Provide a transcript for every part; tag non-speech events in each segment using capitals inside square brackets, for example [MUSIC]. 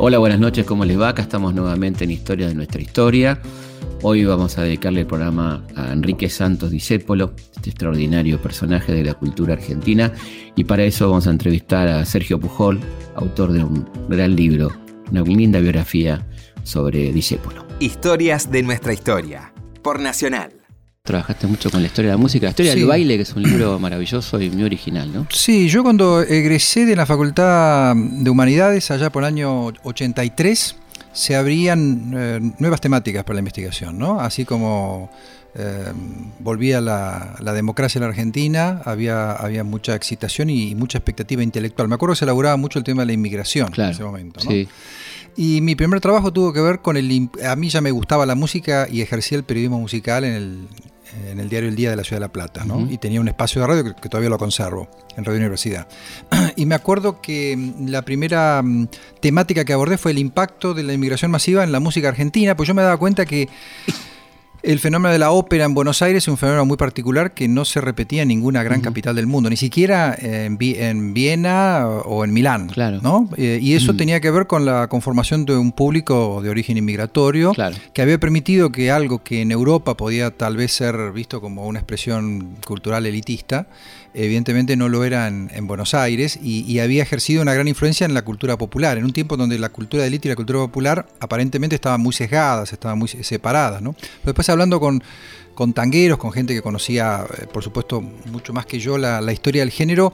Hola, buenas noches, ¿cómo les va? Acá estamos nuevamente en Historia de nuestra historia. Hoy vamos a dedicarle el programa a Enrique Santos Discépolo, este extraordinario personaje de la cultura argentina, y para eso vamos a entrevistar a Sergio Pujol, autor de un gran libro, una linda biografía sobre Discépolo. Historias de nuestra historia, por Nacional. Trabajaste mucho con la historia de la música, la historia Sí. del baile, que es un libro [CLEARS THROAT] maravilloso y muy original, ¿no? Sí, yo cuando egresé de la Facultad de Humanidades, allá por el año 83, se abrían eh, nuevas temáticas para la investigación, ¿no? Así como eh, volvía la, la democracia en la Argentina, había, había mucha excitación y, mucha expectativa intelectual. Me acuerdo que se elaboraba mucho el tema de la inmigración en ese momento, ¿no? Sí, Y mi primer trabajo tuvo que ver con el... A mí ya me gustaba la música y ejercía el periodismo musical en el, en el diario El Día de la Ciudad de La Plata, ¿no? Y tenía un espacio de radio que, que todavía lo conservo, en Radio Universidad. [CLEARS THROAT] y me acuerdo que mm, la primera mm, temática que abordé fue el impacto de la inmigración masiva en la música argentina, pues yo me daba cuenta que el fenómeno de la ópera en Buenos Aires es un fenómeno muy particular que no se repetía en ninguna gran capital del mundo, ni siquiera en, Vi- en Viena o en Milán. Claro. ¿no? Eh, y eso Mm. tenía que ver con la conformación de un público de origen inmigratorio claro. que había permitido que algo que en Europa podía tal vez ser visto como una expresión cultural elitista, evidentemente no lo era en, en Buenos Aires y, y había ejercido una gran influencia en la cultura popular, en un tiempo donde la cultura de élite y la cultura popular aparentemente estaban muy sesgadas, estaban muy separadas. ¿no? Después hablando con, con tangueros, con gente que conocía, eh, por supuesto, mucho más que yo la, la historia del género,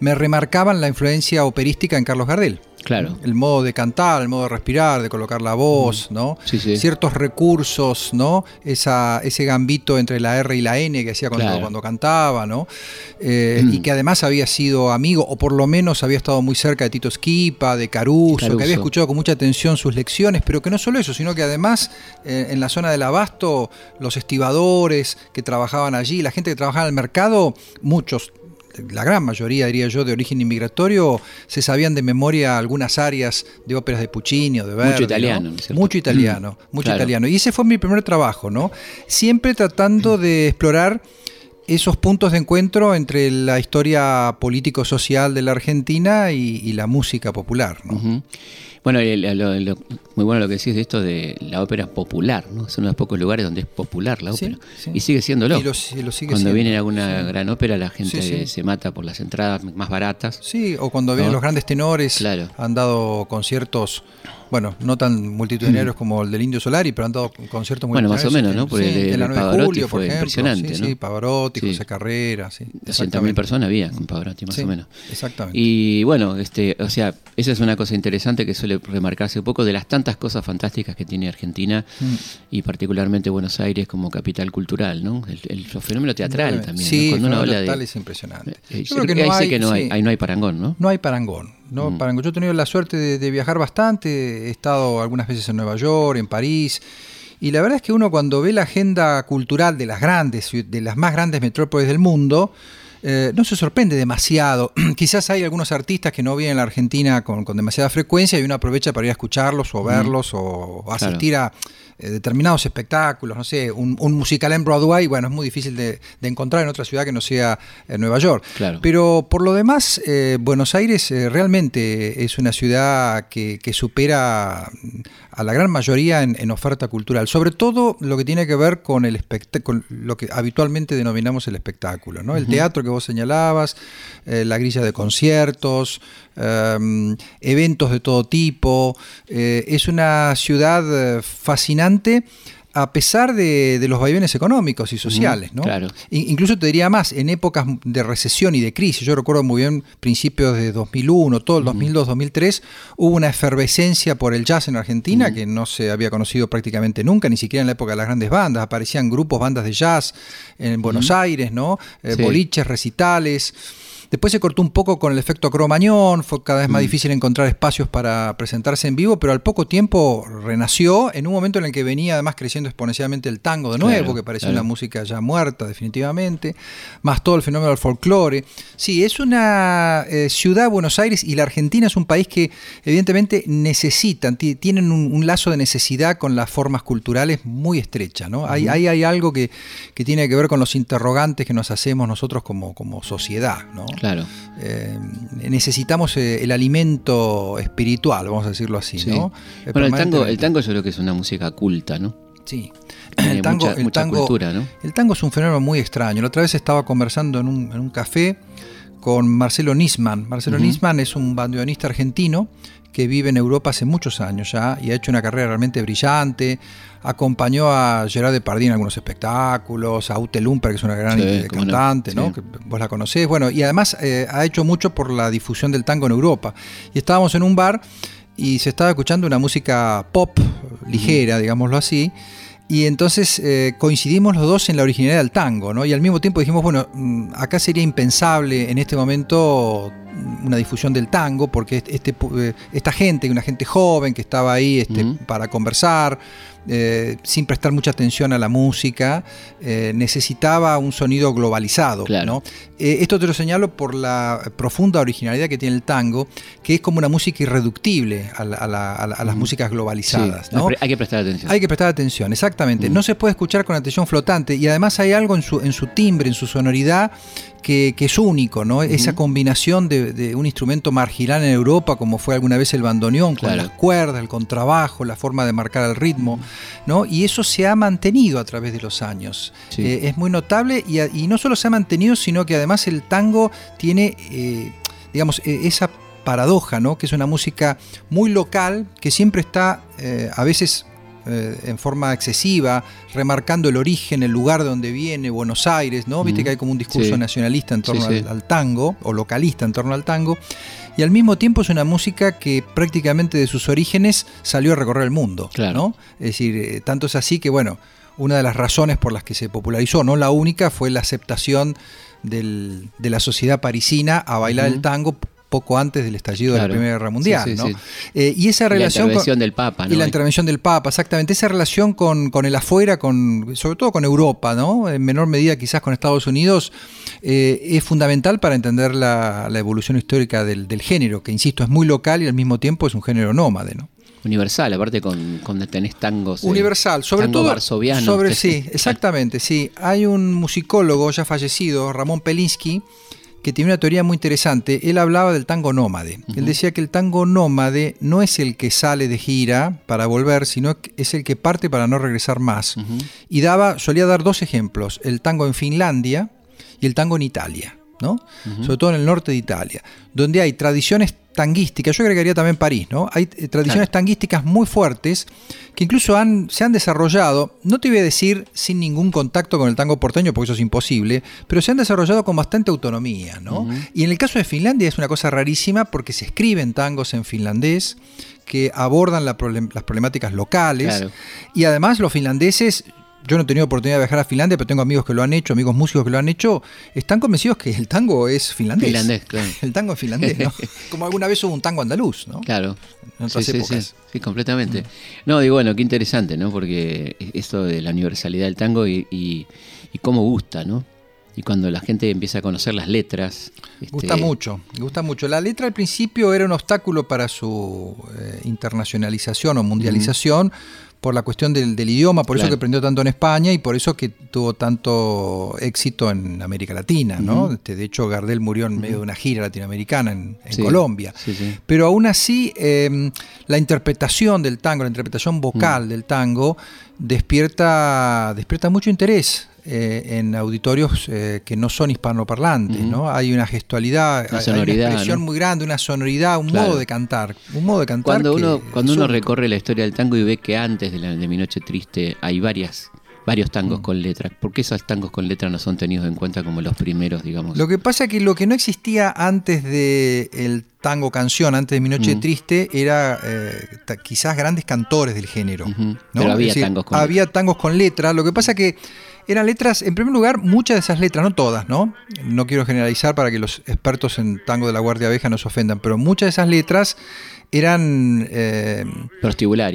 me remarcaban la influencia operística en Carlos Gardel. Claro. El modo de cantar, el modo de respirar, de colocar la voz, ¿no? Sí, sí. Ciertos recursos, ¿no? Esa, ese gambito entre la R y la N que hacía cuando, Claro. cuando cantaba, ¿no? Eh, Mm. Y que además había sido amigo, o por lo menos había estado muy cerca de Tito Esquipa, de Caruso, Caruso. que había escuchado con mucha atención sus lecciones, pero que no solo eso, sino que además eh, en la zona del abasto, los estibadores que trabajaban allí, la gente que trabajaba en el mercado, muchos la gran mayoría, diría yo, de origen inmigratorio, se sabían de memoria algunas áreas de óperas de Puccini o de Verdi. Mucho italiano, ¿no? ¿no es cierto? Mucho italiano, Mm, mucho claro. italiano. Y ese fue mi primer trabajo, ¿no? Siempre tratando de explorar esos puntos de encuentro entre la historia político-social de la Argentina y, y la música popular, ¿no? Bueno, el- lo- lo- muy bueno lo que decís de esto de la ópera popular, ¿no? Es uno de los pocos lugares donde es popular la ópera. sí. Y sigue siéndolo. Y lo, lo sigue Cuando siendo. viene alguna Sí. gran ópera, la gente se mata por las entradas más baratas. Sí, o cuando vienen ¿No? los grandes tenores, Claro. han dado conciertos, bueno, no tan multitudinarios como el del Indio Solari, pero han dado conciertos Mm. Bueno, más o menos, ¿no? Porque el el 9 de Pavarotti julio, fue ejemplo. impresionante, ¿no? sí, Pavarotti. José Carrera, sí. 200.000 exactamente. personas había con Pavarotti, más o menos. Exactamente. Y bueno, este, o sea, esa es una cosa interesante que suele remarcarse un poco de las tantas cosas fantásticas que tiene Argentina Mm. y particularmente Buenos Aires como capital cultural, ¿no? El, el fenómeno teatral también. Sí, ¿no? Cuando habla teatral de. es impresionante. Eh, Yo creo que ahí no hay, que no hay, sí. ahí no hay parangón, ¿no? No hay parangón. No Mm. parangón. Yo he tenido la suerte de, de viajar bastante, he estado algunas veces en Nueva York, en París, y la verdad es que uno cuando ve la agenda cultural de las grandes, de las más grandes metrópolis del mundo, eh, no se sorprende demasiado. [CLEARS THROAT] Quizás hay algunos artistas que no vienen a la Argentina con, con demasiada frecuencia y uno aprovecha para ir a escucharlos o verlos o asistir a eh, determinados espectáculos, no sé, un, un musical en Broadway, bueno, es muy difícil de, de encontrar en otra ciudad que no sea eh, Nueva York. Claro. Pero por lo demás, Buenos Aires realmente es una ciudad que, que supera a la gran mayoría en, en oferta cultural, sobre todo lo que tiene que ver con el con lo que habitualmente denominamos el espectáculo, ¿no? El teatro que vos señalabas, eh, la grilla de conciertos, eh, eventos de todo tipo. eh, es una ciudad eh, fascinante a pesar de, de los vaivenes económicos y sociales, ¿no? claro. In- Incluso te diría más, en épocas de recesión y de crisis, yo recuerdo muy bien principios de 2001, todo el 2002-2003, hubo una efervescencia por el jazz en Argentina que no se había conocido prácticamente nunca, ni siquiera en la época de las grandes bandas. Aparecían grupos, bandas de jazz en Buenos Aires, ¿no? Eh, Sí. Boliches, recitales. Después se cortó un poco con el efecto cromañón, fue cada vez más difícil encontrar espacios para presentarse en vivo, pero al poco tiempo renació en un momento en el que venía además creciendo exponencialmente el tango de nuevo, Claro, que parecía claro. una música ya muerta definitivamente, más todo el fenómeno del folclore. Sí, es una eh, ciudad, Buenos Aires, y la Argentina es un país que evidentemente necesitan, ti- tienen un, un lazo de necesidad con las formas culturales muy estrecha, ¿no? Hay, hay, hay algo que, que tiene que ver con los interrogantes que nos hacemos nosotros como, como sociedad, ¿no? Claro. Claro. Eh, necesitamos eh, el alimento espiritual, vamos a decirlo así, ¿no? Bueno, el tango, el tango yo creo que es una música culta, ¿no? Sí. el tango, el tango, cultura, ¿no? El tango es un fenómeno muy extraño. La otra vez estaba conversando en un, en un café con Marcelo Nisman. Marcelo Nisman es un bandoneonista argentino que vive en Europa hace muchos años ya y ha hecho una carrera realmente brillante. Acompañó a Gerard Depardieu en algunos espectáculos, a Ute Lumper, que es una gran cantante, ¿no? Que vos la conocés. Bueno, y además eh, ha hecho mucho por la difusión del tango en Europa. Y estábamos en un bar y se estaba escuchando una música pop ligera, digámoslo así. Y entonces eh, coincidimos los dos en la originalidad del tango, ¿no? Y al mismo tiempo dijimos, bueno, mm, acá sería impensable en este momento una difusión del tango, porque este, eh, esta gente, una gente joven que estaba ahí este, para conversar, eh, sin prestar mucha atención a la música, eh, necesitaba un sonido globalizado. esto te lo señalo por la profunda originalidad que tiene el tango, que es como una música irreductible a, las músicas globalizadas. Hay que prestar atención. Hay que prestar atención, exactamente. No se puede escuchar con atención flotante y además hay algo en su, en su timbre, en su sonoridad, que, es único, ¿no? Esa combinación de, un instrumento marginal en Europa, como fue alguna vez el bandoneón, con las cuerdas, el contrabajo, la forma de marcar el ritmo, ¿no? Y eso se ha mantenido a través de los años. Eh, es muy notable y, no solo se ha mantenido, sino que además el tango tiene, eh, digamos, e, esa paradoja, ¿no? Que es una música muy local, que siempre está eh, a veces eh, en forma excesiva, remarcando el origen, el lugar de donde viene, Buenos Aires, ¿no? Viste que hay como un discurso nacionalista en torno Al, tango, o localista en torno al tango, y al mismo tiempo es una música que prácticamente de sus orígenes salió a recorrer el mundo, ¿no? Es decir, eh, tanto es así que, bueno, una de las razones por las que se popularizó, no la única, fue la aceptación de la sociedad parisina a bailar el tango poco antes del estallido de la Primera Guerra Mundial. ¿no? Eh, y esa relación. la intervención del Papa, ¿no? Y la intervención del Papa, exactamente. Esa relación con, el afuera, con, sobre todo con Europa, ¿no? En menor medida quizás con Estados Unidos, eh, es fundamental para entender la, evolución histórica del, género, que insisto, es muy local y al mismo tiempo es un género nómade, ¿no? Universal, aparte con, con tenés tangos. Eh, Universal, sobre todo. Sobre, sí, [LAUGHS] exactamente, sí. Hay un musicólogo ya fallecido, Ramón Pelinsky, que tiene una teoría muy interesante. Él hablaba del tango nómade. Él decía que el tango nómade no es el que sale de gira para volver, sino es el que parte para no regresar más. Y daba, solía dar dos ejemplos, el tango en Finlandia y el tango en Italia. ¿No? Sobre todo en el norte de Italia, donde hay tradiciones tanguísticas, yo agregaría también París, ¿no? Hay eh, tradiciones tanguísticas muy fuertes que incluso han, se han desarrollado, no te voy a decir sin ningún contacto con el tango porteño, porque eso es imposible, pero se han desarrollado con bastante autonomía, ¿no? Y en el caso de Finlandia es una cosa rarísima porque se escriben tangos en finlandés que abordan las problemáticas locales y además los finlandeses yo no he tenido oportunidad de viajar a Finlandia, pero tengo amigos que lo han hecho, amigos músicos que lo han hecho, están convencidos que el tango es finlandés. Finlandés, claro. [LAUGHS] El tango es finlandés, ¿no? [LAUGHS] Como alguna vez hubo un tango andaluz, ¿no? Claro. En otras sí, épocas. Sí, completamente. No, digo, bueno, qué interesante, ¿no? Porque esto de la universalidad del tango y, cómo gusta, ¿no? y cuando la gente empieza a conocer las letras. Gusta este, mucho, gusta mucho. La letra al principio era un obstáculo para su eh, internacionalización o mundialización, por la cuestión del, idioma, por eso que aprendió tanto en España y por eso que tuvo tanto éxito en América Latina, ¿no? Este, de hecho, Gardel murió en medio de una gira latinoamericana en, Colombia. Pero aún así, em, la interpretación del tango, la interpretación vocal del tango, despierta, despierta mucho interés. Eh, en auditorios eh, que no son hispanoparlantes, ¿no? Hay una gestualidad, una hay una expresión muy grande, una sonoridad, un modo de cantar, un modo de cantar. Cuando uno, cuando uno recorre la historia del tango y ve que antes de, la, de Mi Noche Triste hay varias varios tangos mm. con letra. ¿Por qué esos tangos con letra no son tenidos en cuenta como los primeros, digamos? Lo que pasa es que lo que no existía antes del el tango canción, antes de Mi Noche mm. Triste, era eh, quizás grandes cantores del género. Pero había tangos con Había tangos con letra. Lo que pasa es que eran letras, en primer lugar, muchas de esas letras, no todas, ¿no? No quiero generalizar para que los expertos en tango de la Guardia Abeja no se ofendan, pero muchas de esas letras eran eh,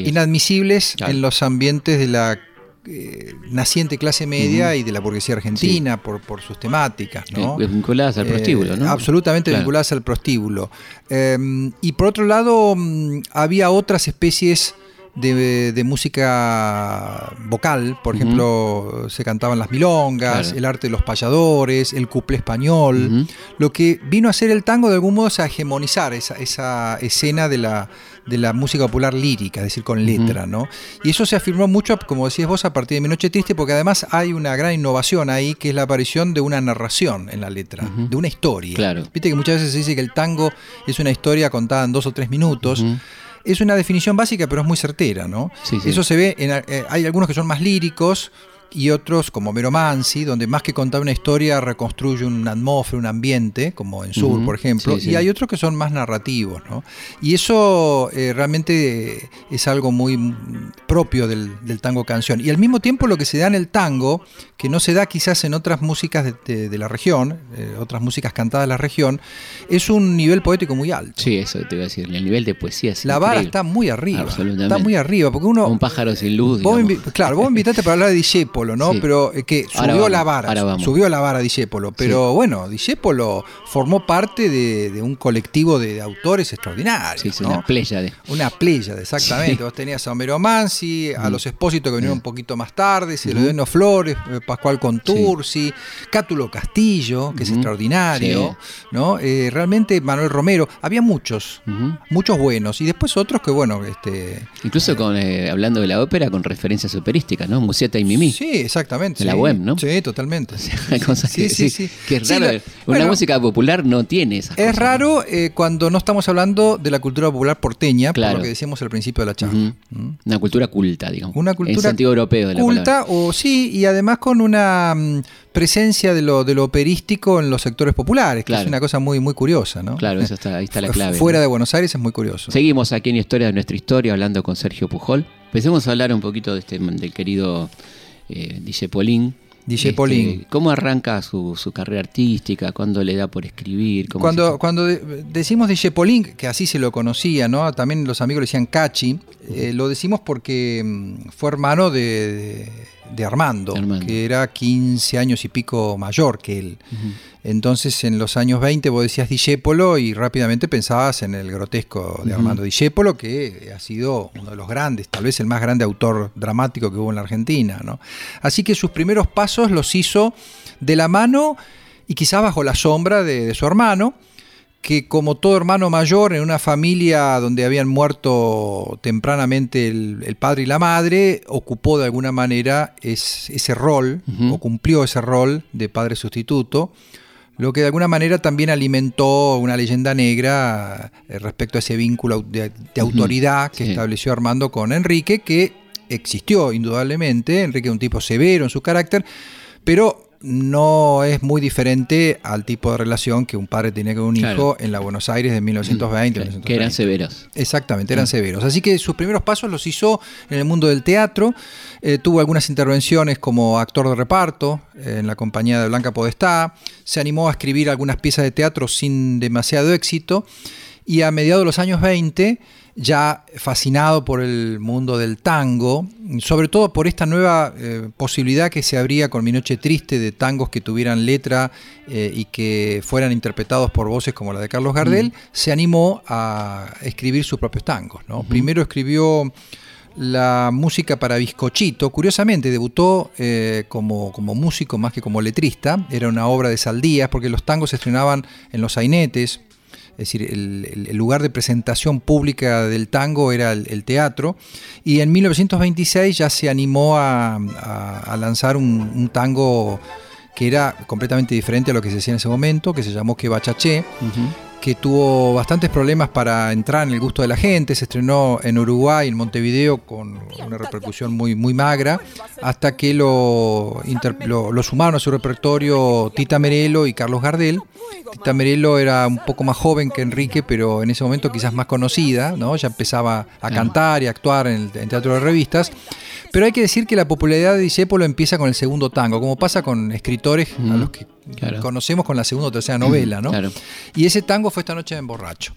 inadmisibles en los ambientes de la eh, naciente clase media y de la burguesía argentina por, por sus temáticas. ¿no? Vinculadas al prostíbulo, ¿no? Eh, absolutamente vinculadas al prostíbulo. y por otro lado, mm, había otras especies de, música vocal, por ejemplo, se cantaban las milongas, el arte de los payadores, el cuplé español. Lo que vino a hacer el tango de algún modo es a hegemonizar esa, esa escena de la, de la música popular lírica, es decir, con letra, ¿no? Y eso se afirmó mucho, como decías vos, a partir de Mi Noche Triste, porque además hay una gran innovación ahí, que es la aparición de una narración en la letra, de una historia. Claro. Viste que muchas veces se dice que el tango es una historia contada en dos o tres minutos. Es una definición básica, pero es muy certera, ¿no? Eso se ve, en, eh, hay algunos que son más líricos, y otros como Meromancy, donde más que contar una historia reconstruye una atmósfera, un ambiente, como en Sur, por ejemplo, y hay otros que son más narrativos, ¿no? Y eso eh, realmente es algo muy propio del, tango canción. Y al mismo tiempo lo que se da en el tango, que no se da quizás en otras músicas de, la región, eh, otras músicas cantadas de la región, es un nivel poético muy alto. Sí, eso te iba a decir, el nivel de poesía es La vara está muy arriba. Está muy arriba, porque uno... Un pájaro sin luz. claro, vos invitaste para hablar de Discepolo ¿no? Pero eh, que subió la vara, subió la vara Discepolo. Pero bueno, Discepolo formó parte de, un colectivo de, autores extraordinarios. Sí, una playa de. Una playa, exactamente. Vos tenías a Homero Mansi, a los Espósitos que vinieron un poquito más tarde, Celedeno Flores, eh, Pascual Contursi, Cátulo Castillo, que es extraordinario, ¿no? Eh, realmente Manuel Romero, había muchos, muchos buenos, y después otros que, bueno, este. Incluso con hablando de la ópera con referencias operísticas, ¿no? Musieta y Mimi. Sí, exactamente. En la web, ¿no? Sí, totalmente. [LAUGHS] sí, sí, sí, Que es raro. una música popular no tiene esas Es raro eh, cuando no estamos hablando de la cultura popular porteña, por lo que decíamos al principio de la charla. Una cultura culta, digamos. Una cultura en sentido europeo de la culta, o sí, y además con una mm, presencia de lo, de lo operístico en los sectores populares, que es una cosa muy, muy curiosa, ¿no? Claro, eso está, ahí está la clave. Fuera de Buenos Aires es muy curioso. Seguimos aquí en Historia de nuestra historia hablando con Sergio Pujol. Empecemos a hablar un poquito de este, del querido eh, DJ Polín. DJ este, ¿Cómo arranca su, carrera artística? ¿Cuándo le da por escribir? cuando, cuando decimos DJ Polín, que así se lo conocía, ¿no? También los amigos le decían Cachi, eh, lo decimos porque mm, fue hermano de, Armando, que era 15 años y pico mayor que él. Entonces, en los años 20 vos decías Discépolo y rápidamente pensabas en el grotesco de Armando Discépolo, que ha sido uno de los grandes, tal vez el más grande autor dramático que hubo en la Argentina. ¿no? Así que sus primeros pasos los hizo de la mano y quizás bajo la sombra de, su hermano, que como todo hermano mayor en una familia donde habían muerto tempranamente el, padre y la madre, ocupó de alguna manera ese rol, o cumplió ese rol de padre sustituto lo que de alguna manera también alimentó una leyenda negra eh, respecto a ese vínculo de, autoridad que estableció Armando con Enrique, que existió indudablemente, Enrique es un tipo severo en su carácter, pero no es muy diferente al tipo de relación que un padre tenía con un hijo en la Buenos Aires de 1920. Que eran severos. Exactamente, eran severos. Así que sus primeros pasos los hizo en el mundo del teatro. Eh, tuvo algunas intervenciones como actor de reparto eh, en la compañía de Blanca Podestá. Se animó a escribir algunas piezas de teatro sin demasiado éxito. Y a mediados de los años 20 ya fascinado por el mundo del tango, sobre todo por esta nueva eh, posibilidad que se abría con Mi Noche Triste de tangos que tuvieran letra eh, y que fueran interpretados por voces como la de Carlos Gardel, mm. se animó a escribir sus propios tangos. Primero escribió la música para Bizcochito. Curiosamente, debutó eh, como, como, músico más que como letrista. Era una obra de Saldías, porque los tangos se estrenaban en los sainetes, es decir, el, lugar de presentación pública del tango era el, teatro, y en 1926 ya se animó a, lanzar un, tango que era completamente diferente a lo que se hacía en ese momento, que se llamó Que Bachaché, que tuvo bastantes problemas para entrar en el gusto de la gente, se estrenó en Uruguay, en Montevideo, con una repercusión muy, muy magra, hasta que lo, lo, sumaron a su repertorio Tita Merelo y Carlos Gardel. Tita Merelo era un poco más joven que Enrique, pero en ese momento quizás más conocida, ¿no? ya empezaba a cantar y a actuar en el teatro de revistas. Pero hay que decir que la popularidad de Discépolo empieza con el segundo tango, como pasa con escritores a los que conocemos con la segunda o tercera novela, ¿no? Y ese tango fue esta noche en Borracho.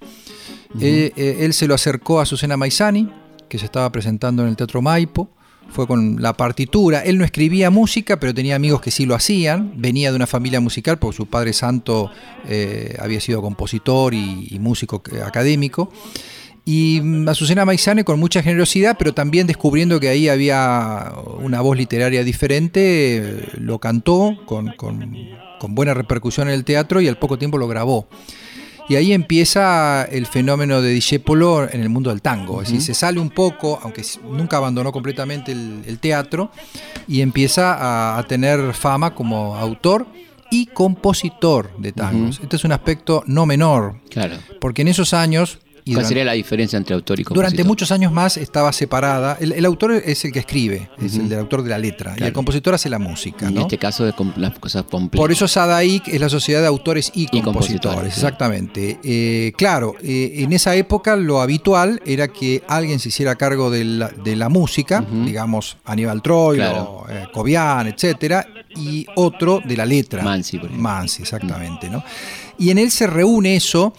Eh, eh, él se lo acercó a Susana Maizani, que se estaba presentando en el Teatro Maipo. Fue con la partitura. Él no escribía música, pero tenía amigos que sí lo hacían. Venía de una familia musical, porque su padre santo eh, había sido compositor y músico académico. Y mm, Azucena Maizane con mucha generosidad, pero también descubriendo que ahí había una voz literaria diferente, lo cantó con, con, con buena repercusión en el teatro y al poco tiempo lo grabó. Y ahí empieza el fenómeno de Discepolo en el mundo del tango. Es decir, se sale un poco, aunque nunca abandonó completamente el, teatro, y empieza a, tener fama como autor y compositor de tangos. Este es un aspecto no menor. Claro. Porque en esos años ¿Cuál sería la diferencia entre autor y compositor? Durante muchos años más estaba separada. El, autor es el que escribe, es el del autor de la letra, y el compositor hace la música. En este caso, de las cosas completas. Por eso Sadaik es la sociedad de autores y, compositores. exactamente. Eh, claro, eh, en esa época lo habitual era que alguien se hiciera cargo de la, música, digamos Aníbal Troilo, eh, Cobian, etcétera, y otro de la letra. Mansi, por ejemplo. Mansi, exactamente. ¿no? Y en él se reúne eso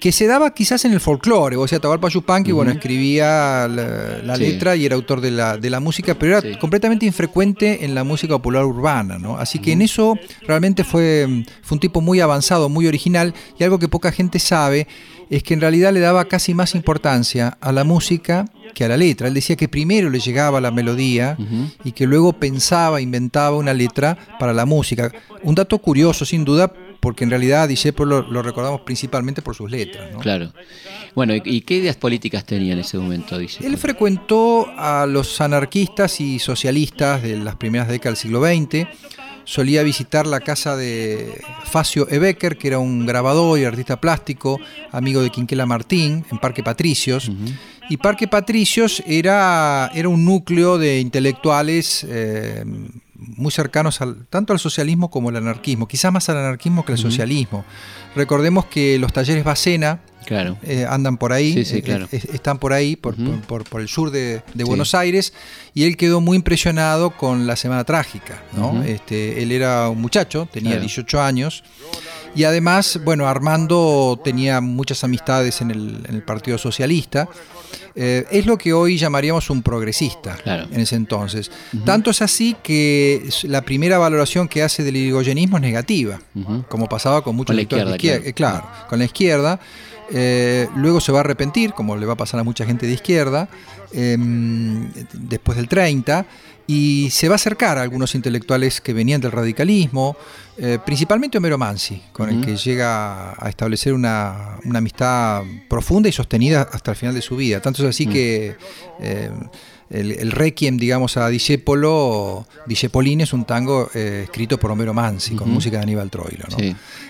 que se daba quizás en el folclore. O sea, Atahualpa Yupanqui, bueno, escribía la, letra y era autor de la, de la música, pero era completamente infrecuente en la música popular urbana, ¿no? Así que en eso realmente fue, fue un tipo muy avanzado, muy original, y algo que poca gente sabe es que en realidad le daba casi más importancia a la música que a la letra. Él decía que primero le llegaba la melodía y que luego pensaba, inventaba una letra para la música. Un dato curioso, sin duda, porque en realidad a Discepolo lo, recordamos principalmente por sus letras. Claro. Bueno, ¿y, qué ideas políticas tenía en ese momento Discepolo? Él frecuentó a los anarquistas y socialistas de las primeras décadas del siglo XX. Solía visitar la casa de Facio Ebecker, que era un grabador y artista plástico, amigo de Quinquela Martín, en Parque Patricios. Y Parque Patricios era, era un núcleo de intelectuales eh, muy cercanos al, tanto al socialismo como al anarquismo, quizás más al anarquismo que al socialismo. Recordemos que los talleres Bacena claro. Eh, andan por ahí, eh, están por ahí, por, por, el sur de, Buenos Aires, y él quedó muy impresionado con la Semana Trágica. ¿no? este, él era un muchacho, tenía 18 años, y además, bueno, Armando tenía muchas amistades en el, en el Partido Socialista. Eh, es lo que hoy llamaríamos un progresista en ese entonces. Tanto es así que la primera valoración que hace del irigoyenismo es negativa, como pasaba con muchos lectores de izquierda. Claro, con la izquierda. Eh, luego se va a arrepentir, como le va a pasar a mucha gente de izquierda, em, después del 30, y se va a acercar a algunos intelectuales que venían del radicalismo, eh, principalmente Homero Mansi, con el que llega a establecer una, amistad profunda y sostenida hasta el final de su vida. Tanto es así que eh, el, requiem, digamos, a Discepolo, Discepolin es un tango eh, escrito por Homero Mansi, con música de Aníbal Troilo.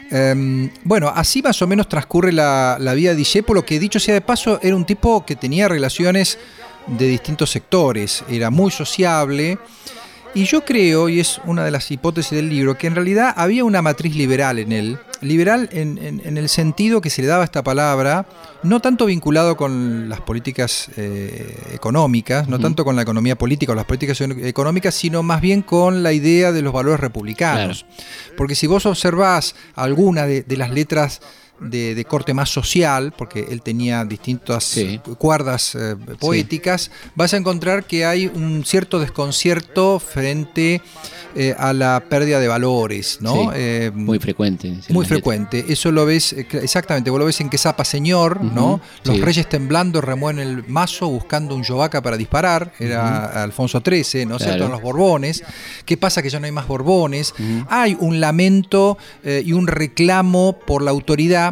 Em, bueno, así más o menos transcurre la, la vida de Discepolo, que dicho sea de paso, era un tipo que tenía relaciones de distintos sectores, era muy sociable. Y yo creo, y es una de las hipótesis del libro, que en realidad había una matriz liberal en él, liberal en, el sentido que se le daba esta palabra, no tanto vinculado con las políticas eh, económicas, no tanto con la economía política o las políticas económicas, sino más bien con la idea de los valores republicanos. Porque si vos observás alguna de las letras de, corte más social, porque él tenía distintas cuerdas eh, poéticas, vas a encontrar que hay un cierto desconcierto frente eh, a la pérdida de valores, ¿no? Eh, muy frecuente. Muy frecuente. Eso lo ves, exactamente, vos lo ves en que Zapa Señor, ¿no? Los reyes temblando remueven el mazo buscando un yovaca para disparar, era Alfonso XIII, ¿no es cierto? los Borbones. ¿Qué pasa que ya no hay más Borbones? Hay un lamento y un reclamo por la autoridad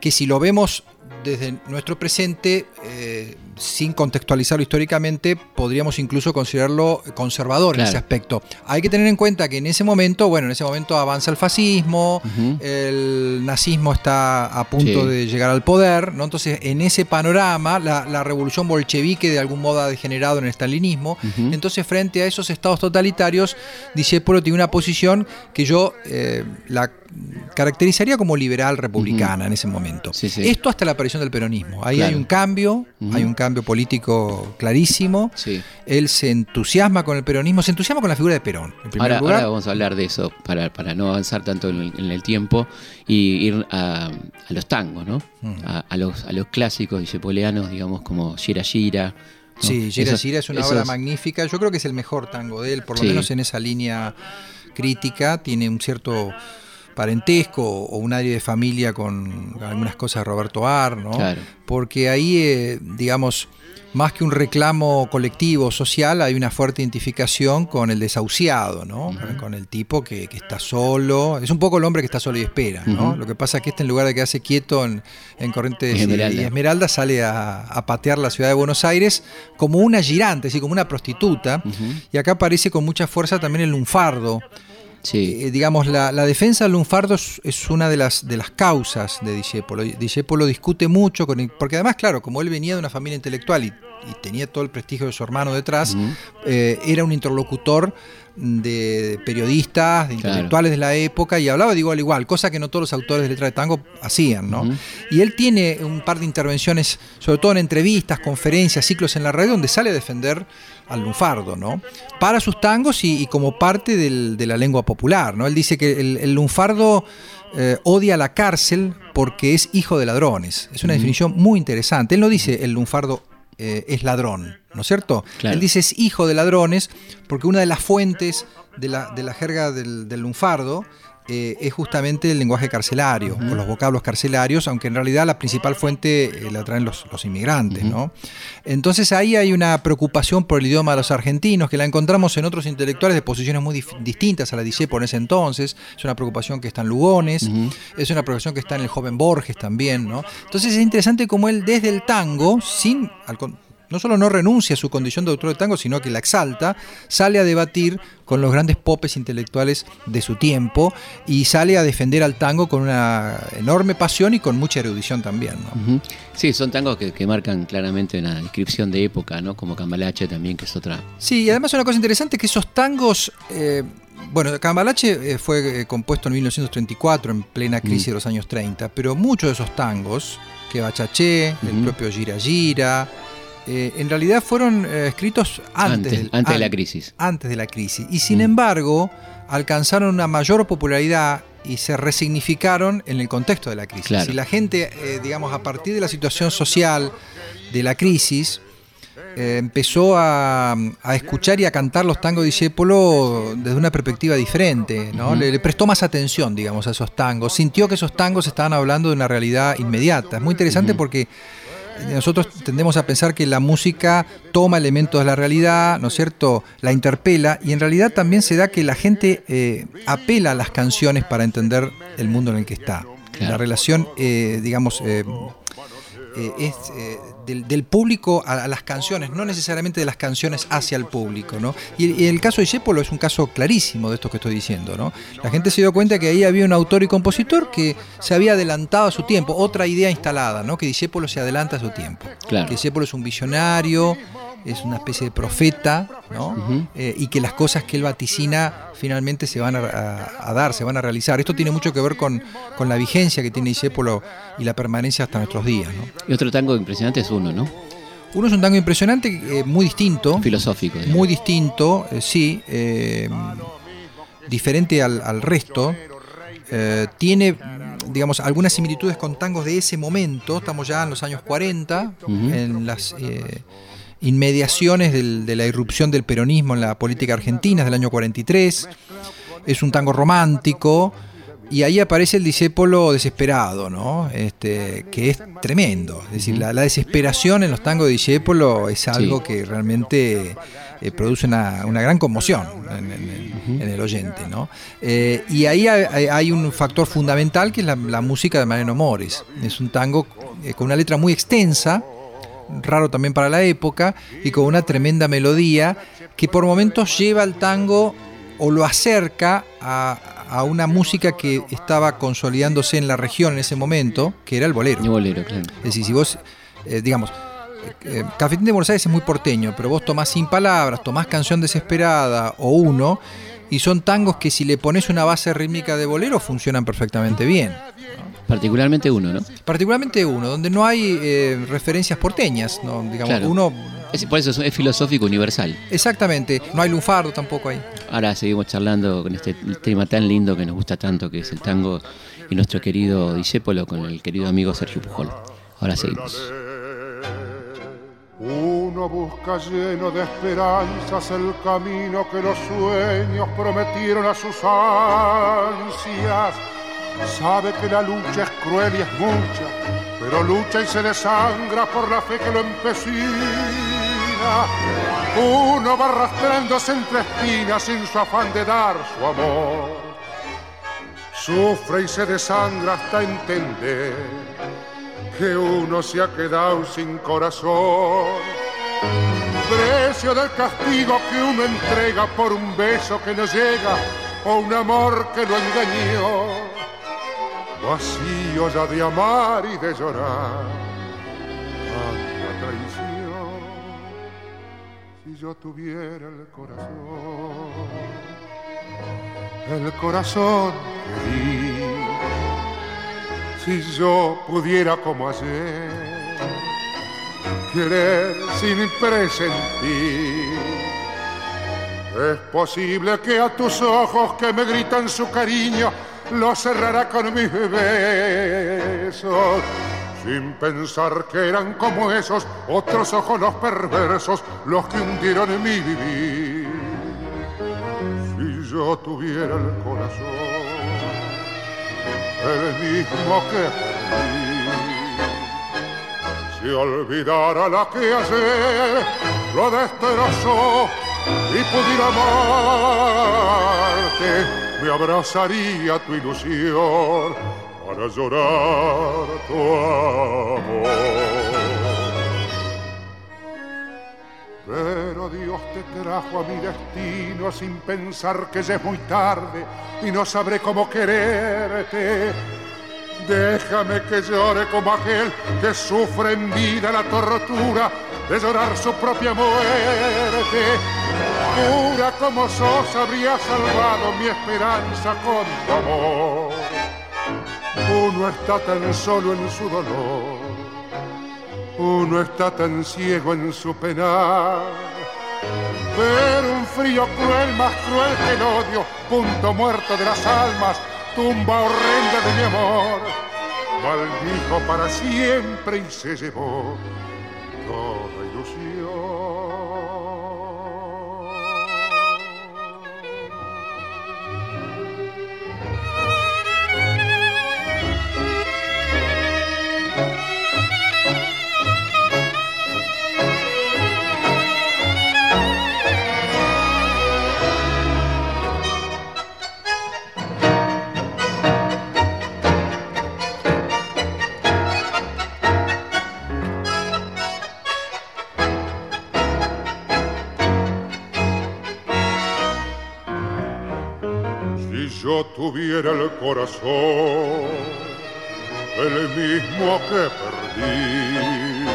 que si lo vemos desde nuestro presente, eh, sin contextualizarlo históricamente, podríamos incluso considerarlo conservador en ese aspecto. Hay que tener en cuenta que en ese momento, bueno, en ese momento avanza el fascismo, el nazismo está a punto de llegar al poder, ¿no? Entonces, en ese panorama, la, revolución bolchevique de algún modo ha degenerado en el stalinismo. Entonces, frente a esos estados totalitarios, Discepolo tiene una posición que yo eh, la caracterizaría como liberal republicana en ese momento. Esto hasta la aparición del peronismo. Ahí hay un cambio, hay un cambio político clarísimo. Él se entusiasma con el peronismo, se entusiasma con la figura de Perón. ahora, vamos a hablar de eso para, para no avanzar tanto en el, tiempo y ir a, los tangos, ¿no? a, los, a los clásicos dicepoleanos, digamos, como Gira Gira. Sí, Gira Gira es una obra magnífica. Yo creo que es el mejor tango de él, por lo menos en esa línea crítica. Tiene un cierto parentesco o un área de familia con algunas cosas de Roberto Ar, ¿no? Claro. Porque ahí, eh, digamos, más que un reclamo colectivo social, hay una fuerte identificación con el desahuciado, ¿no? Con el tipo que, que, está solo. Es un poco el hombre que está solo y espera, ¿no? Lo que pasa es que este en lugar de quedarse quieto en, en Corrientes y- Esmeralda. y Esmeralda sale a, a patear la ciudad de Buenos Aires como una girante, así como una prostituta. Y acá aparece con mucha fuerza también el lunfardo. Sí. Eh, digamos, la, la defensa del lunfardo es, es una de las, de las causas de Discépolo. Discépolo discute mucho, con el- porque además, claro, como él venía de una familia intelectual y, y tenía todo el prestigio de su hermano detrás, eh, era un interlocutor de periodistas, de Claro. intelectuales de la época y hablaba de igual a igual, cosa que no todos los autores de letra de tango hacían, ¿no? Y él tiene un par de intervenciones, sobre todo en entrevistas, conferencias, ciclos en la radio, donde sale a defender al lunfardo, ¿no? Para sus tangos y, y como parte del- de la lengua popular, ¿no? Él dice que el, el lunfardo eh, odia la cárcel porque es hijo de ladrones. Es una definición muy interesante. Él no dice el lunfardo eh, es ladrón, ¿no es cierto? Claro. Él dice es hijo de ladrones porque una de las fuentes de la, de la jerga del, del lunfardo eh, es justamente el lenguaje carcelario o los vocablos carcelarios, aunque en realidad la principal fuente eh, la traen los, los inmigrantes. ¿no? Entonces ahí hay una preocupación por el idioma de los argentinos que la encontramos en otros intelectuales de posiciones muy distintas a la de en ese entonces. Es una preocupación que está en Lugones, es una preocupación que está en el joven Borges también, ¿no? Entonces es interesante cómo él desde el tango, sin al no solo no renuncia a su condición de autor de tango, sino que la exalta, sale a debatir con los grandes popes intelectuales de su tiempo y sale a defender al tango con una enorme pasión y con mucha erudición también, ¿no? Sí, son tangos que, que marcan claramente una descripción de época, ¿no? Como Cambalache también, que es otra. Sí, y además una cosa interesante es que esos tangos, eh, bueno, Cambalache eh, fue eh, compuesto en 1934, en plena crisis de los años 30, pero muchos de esos tangos, que Bachaché, el propio Gira Gira, eh, en realidad fueron eh, escritos antes, Antes, de la crisis. antes de la crisis. Y sin Mm. embargo, alcanzaron una mayor popularidad y se resignificaron en el contexto de la crisis. Claro. Y la gente, eh, digamos, a partir de la situación social de la crisis, eh, empezó a, a escuchar y a cantar los tangos de Discépolo desde una perspectiva diferente, ¿no? Le, le prestó más atención, digamos, a esos tangos, sintió que esos tangos estaban hablando de una realidad inmediata. Es muy interesante porque nosotros tendemos a pensar que la música toma elementos de la realidad, ¿no es cierto? La interpela y en realidad también se da que la gente eh, apela a las canciones para entender el mundo en el que está. Claro. La relación, eh, digamos, eh, eh, es eh, del, del público a, a las canciones, no necesariamente de las canciones hacia el público, ¿no? Y, y el caso de Discépolo es un caso clarísimo de esto que estoy diciendo, ¿no? La gente se dio cuenta que ahí había un autor y compositor que se había adelantado a su tiempo, otra idea instalada, ¿no? Que Discépolo se adelanta a su tiempo. Claro. Que Discépolo es un visionario, es una especie de profeta, ¿no? Eh, y que las cosas que él vaticina finalmente se van a, a- a dar, se van a realizar. Esto tiene mucho que ver con, con la vigencia que tiene Discépolo y la permanencia hasta nuestros días, ¿no? Y otro tango impresionante es uno, ¿no? Uno es un tango impresionante, eh, muy distinto, Filosófico. digamos. muy distinto, eh, sí, diferente al, al resto. Tiene, digamos, algunas similitudes con tangos de ese momento. Estamos ya en los años 40, Ujú. en las eh, inmediaciones del- de la irrupción del peronismo en la política argentina, es del año 43. Es un tango romántico. Y ahí aparece el discépolo desesperado, ¿no? Este, que es tremendo. Es decir, la, la desesperación en los tangos de discépolo es algo Sí. que realmente eh, produce una, una gran conmoción en, en- en- en el oyente, ¿no? Eh, y ahí hay, hay- hay un factor fundamental que es la, la música de Mariano Mores. Es un tango eh, con una letra muy extensa, raro también para la época, y con una tremenda melodía que por momentos lleva al tango o lo acerca a, a una música que estaba consolidándose en la región en ese momento, que era el bolero. Y bolero, claro. Es decir, si vos, eh, digamos, eh, eh, Cafetín de Buenos Aires es muy porteño, pero vos tomás sin palabras, tomás canción desesperada o uno, y son tangos que si le pones una base rítmica de bolero funcionan perfectamente bien. Particularmente uno, ¿no? Particularmente uno, donde no hay eh, referencias porteñas, ¿no? digamos, Claro. uno Es- por eso es, es filosófico universal. exactamente, no hay lunfardo tampoco ahí. Ahora seguimos charlando con este tema tan lindo que nos gusta tanto, que es el tango y nuestro querido Discépolo con el querido amigo Sergio Pujol. Ahora seguimos. Uno busca lleno de esperanzas el camino que los sueños prometieron a sus ansias. Sabe que la lucha es cruel y es mucha, pero lucha y se desangra por la fe que lo empecina. Uno va arrastrándose entre espinas sin su afán de dar su amor. Sufre y se desangra hasta entender que uno se ha quedado sin corazón. Precio del castigo que uno entrega por un beso que no llega o un amor que lo engañó. Vacío ya de amar y de llorar. Traición. Si yo tuviera el corazón, el corazón que di, si yo pudiera como ayer querer sin presentir. Es posible que a tus ojos que me gritan su cariño lo cerrará con mis besos. Sin pensar que eran como esos otros ojos los perversos los que hundieron en mi vivir. Si yo tuviera el corazón, el mismo que si olvidara la que ayer lo destrozó y pudiera amarte, me abrazaría tu ilusión para llorar tu amor. Pero Dios te trajo a mi destino sin pensar que ya es muy tarde y no sabré cómo quererte Déjame que llore como aquel que sufre en vida la tortura de llorar su propia muerte. Pura como sos habría salvado mi esperanza con tu amor. Uno está tan solo en su dolor, uno está tan ciego en su penar. Pero un frío cruel, más cruel que el odio, punto muerto de las almas, tumba horrenda de mi amor, maldijo para siempre y se llevó toda corazón, el mismo que perdí.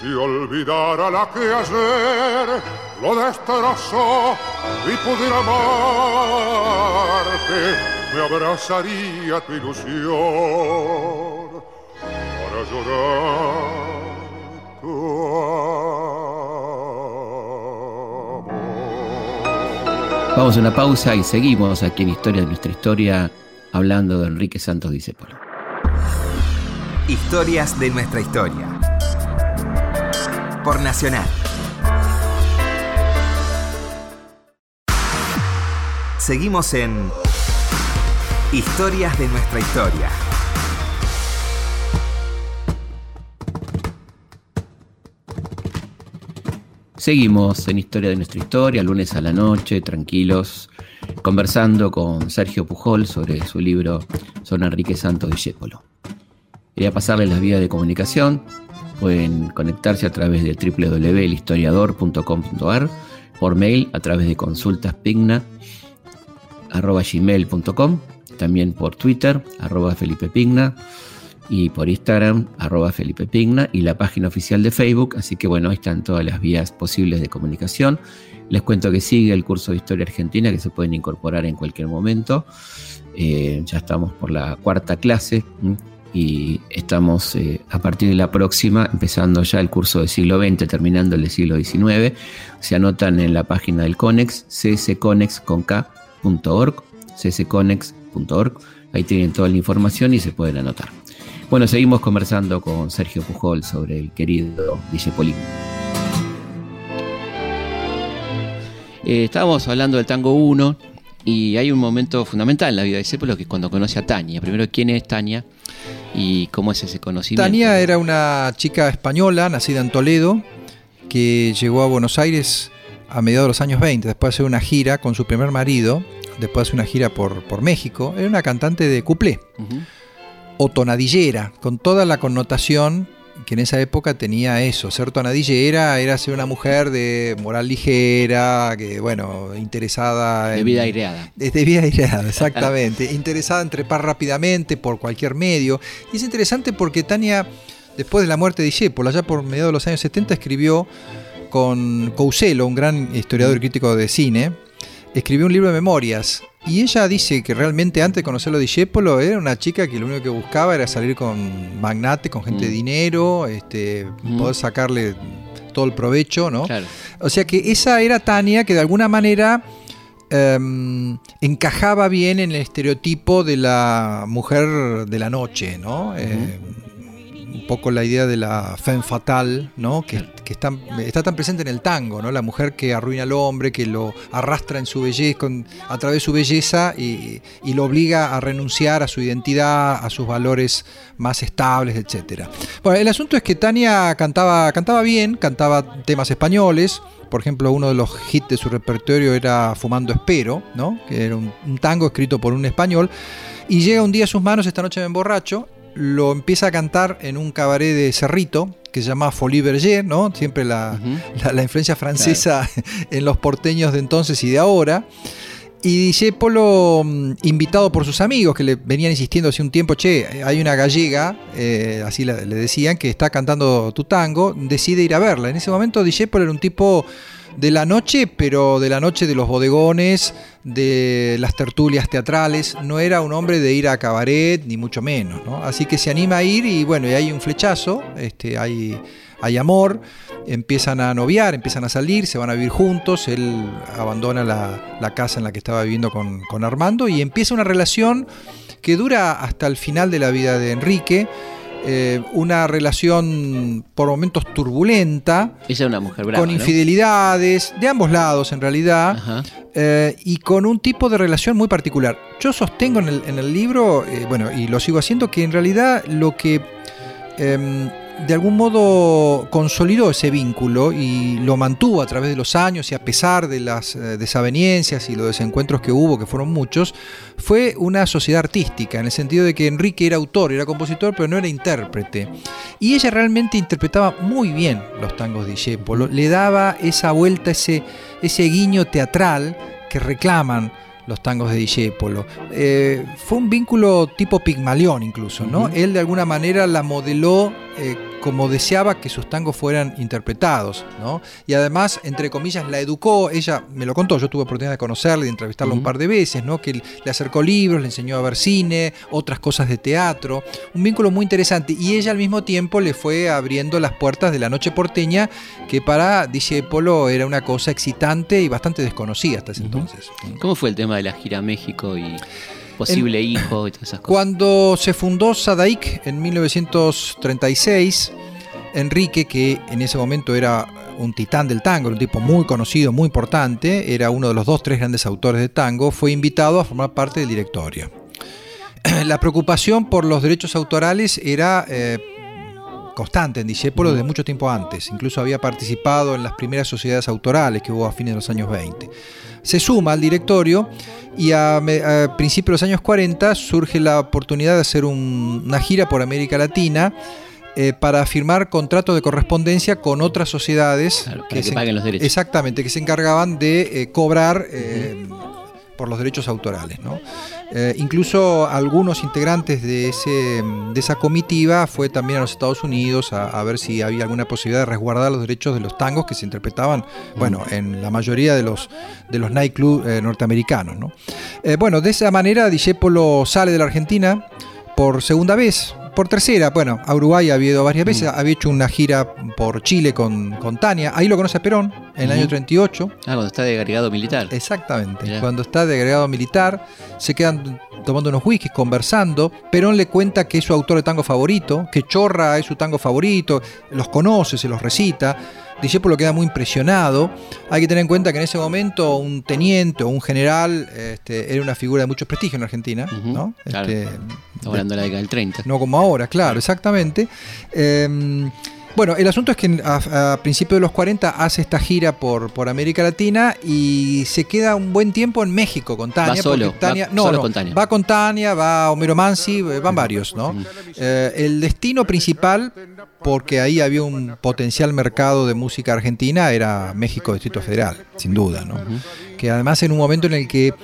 Si olvidara la que ayer lo destrozó y pudiera amarte, me abrazaría tu ilusión para llorar Vamos a una pausa y seguimos aquí en Historia de nuestra historia hablando de Enrique Santos Discépolo. Historias de nuestra historia. Por Nacional. Seguimos en Historias de nuestra historia. Seguimos en Historia de nuestra historia, lunes a la noche, tranquilos, conversando con Sergio Pujol sobre su libro Son Enrique Santos Discépolo. Quería pasarles las vías de comunicación. Pueden conectarse a través de www.historiador.com.ar, por mail a través de consultaspigna.gmail.com, también por Twitter, arroba Felipe Pigna y por Instagram, arroba Felipe Pigna, y la página oficial de Facebook. Así que bueno, ahí están todas las vías posibles de comunicación. Les cuento que sigue el curso de Historia Argentina, que se pueden incorporar en cualquier momento. Eh, ya estamos por la cuarta clase y estamos eh, a partir de la próxima empezando ya el curso del siglo XX, terminando el del siglo XIX. Se anotan en la página del CONEX, csconex.org, csconex.org. Ahí tienen toda la información y se pueden anotar. Bueno, seguimos conversando con Sergio Pujol sobre el querido Villepolín. Eh, estábamos hablando del tango 1 Y hay un momento fundamental en la vida de Discépolo que es cuando conoce a Tania. Primero, ¿quién es Tania? ¿Y cómo es ese conocimiento? Tania era una chica española, nacida en Toledo, que llegó a Buenos Aires a mediados de los años 20, después de hacer una gira con su primer marido, después de hacer una gira por, por México. Era una cantante de cuplé. O tonadillera, con toda la connotación que en esa época tenía eso. Ser tonadillera era ser una mujer de moral ligera, que bueno, interesada De en- vida aireada. de de vida aireada, exactamente. [LAUGHS] Interesada en trepar rápidamente por cualquier medio. Y es interesante porque Tania, después de la muerte de Discépolo, allá por mediados de los años 70, escribió con Couselo, un gran historiador y crítico de cine, escribió un libro de memorias. Y ella dice que realmente antes de conocerlo a Discépolo era una chica que lo único que buscaba era salir con magnate, con gente de Mm. dinero, este, Mm. poder sacarle todo el provecho, ¿no? Claro. O sea que esa era Tania que de alguna manera em, encajaba bien en el estereotipo de la mujer de la noche, ¿no? Eh, un poco la idea de la femme fatale, ¿no? Que, está, tan presente en el tango, ¿no? La mujer que arruina al hombre, que lo arrastra en su belleza, a través de su belleza y, lo obliga a renunciar a su identidad, a sus valores más estables, etcétera. Bueno, el asunto es que Tania cantaba, cantaba bien, cantaba temas españoles. Por ejemplo, uno de los hits de su repertorio era Fumando Espero, ¿no? que era un, un tango escrito por un español. Y llega un día a sus manos, esta noche me emborracho, lo empieza a cantar en un cabaret de Cerrito, que se llama Folie Berger, ¿no? Siempre la, la, la influencia francesa [LAUGHS] en los porteños de entonces y de ahora. Y Discépolo, mm, invitado por sus amigos que le venían insistiendo hace un tiempo, che, hay una gallega, eh, así le decían, que está cantando tu tango, decide ir a verla. En ese momento Discépolo era un tipo de la noche, pero de la noche de los bodegones, de las tertulias teatrales, no era un hombre de ir a cabaret, ni mucho menos, ¿no? Así que se anima a ir y bueno, y hay un flechazo, este, hay, amor, empiezan a noviar, empiezan a salir, se van a vivir juntos, él abandona la, la casa en la que estaba viviendo con, con Armando y empieza una relación que dura hasta el final de la vida de Enrique, eh, una relación por momentos turbulenta, Ella es una mujer brava. con ¿no? infidelidades, de ambos lados en realidad, eh, y con un tipo de relación muy particular. Yo sostengo en el, en el libro, eh, bueno, y lo sigo haciendo, que en realidad lo que em, de algún modo consolidó ese vínculo y lo mantuvo a través de los años y a pesar de las eh, desavenencias y los desencuentros que hubo, que fueron muchos, fue una sociedad artística, en el sentido de que Enrique era autor, era compositor, pero no era intérprete. Y ella realmente interpretaba muy bien los tangos de Discépolo, le daba esa vuelta, ese, ese guiño teatral que reclaman los tangos de Discépolo. Eh, fue un vínculo tipo Pigmalión incluso, ¿no? Él de alguna manera la modeló eh, como deseaba que sus tangos fueran interpretados, ¿no? Y además, entre comillas, la educó, ella me lo contó, yo tuve oportunidad de conocerla y de entrevistarla un par de veces, ¿no? Que le acercó libros, le enseñó a ver cine, otras cosas de teatro, un vínculo muy interesante y ella al mismo tiempo le fue abriendo las puertas de la noche porteña que para Discépolo era una cosa excitante y bastante desconocida hasta ese entonces. ¿Cómo fue el tema de la gira a México y posible hijo y todas esas cosas? Cuando se fundó Sadaik en 1936, Enrique, que en ese momento era un titán del tango, un tipo muy conocido, muy importante, era uno de los dos, tres grandes autores de tango, fue invitado a formar parte del directorio. [CLEARS THROAT] La preocupación por los derechos autorales era eh, constante en Discépolo desde mucho tiempo antes. Incluso había participado en las primeras sociedades autorales que hubo a fines de los años 20. Se suma al directorio y a, principios de los años 40 surge la oportunidad de hacer un- una gira por América Latina eh, para firmar contratos de correspondencia con otras sociedades Claro, para que se- paguen los derechos. Exactamente, que se encargaban de eh, cobrar eh, por los derechos autorales. ¿no? Eh, incluso algunos integrantes de, ese, de esa comitiva fue también a los Estados Unidos a, a ver si había alguna posibilidad de resguardar los derechos de los tangos que se interpretaban, bueno, en la mayoría de los, de los nightclubs eh, norteamericanos. ¿no? Eh, bueno, de esa manera Discépolo sale de la Argentina por segunda vez. Por tercera, bueno, a Uruguay había ido varias veces, había hecho una gira por Chile con, con Tania, ahí lo conoce a Perón, en el año 38. Ah, cuando está de agregado militar. Exactamente. Mirá. Cuando está de agregado militar, se quedan tomando unos whiskies, conversando. Perón le cuenta que es su autor de tango favorito, que Chorra es su tango favorito, los conoce, se los recita. Discépolo queda muy impresionado. Hay que tener en cuenta que en ese momento un teniente o un general este, era una figura de mucho prestigio en Argentina. Ujú, ¿no? claro. Este, hablando de la década del 30. no como ahora, claro, exactamente. Eh, bueno, el asunto es que a, a principios de los 40 hace esta gira por, por América Latina y se queda un buen tiempo en México con Tania. Va solo, Tania- va no, solo no, con Tania. Va con Tania, va Homero Mansi, eh, van varios, ¿no? Eh, el destino principal, porque ahí había un potencial mercado de música argentina, era México Distrito Federal, sin duda, ¿no? Que además en un momento en el que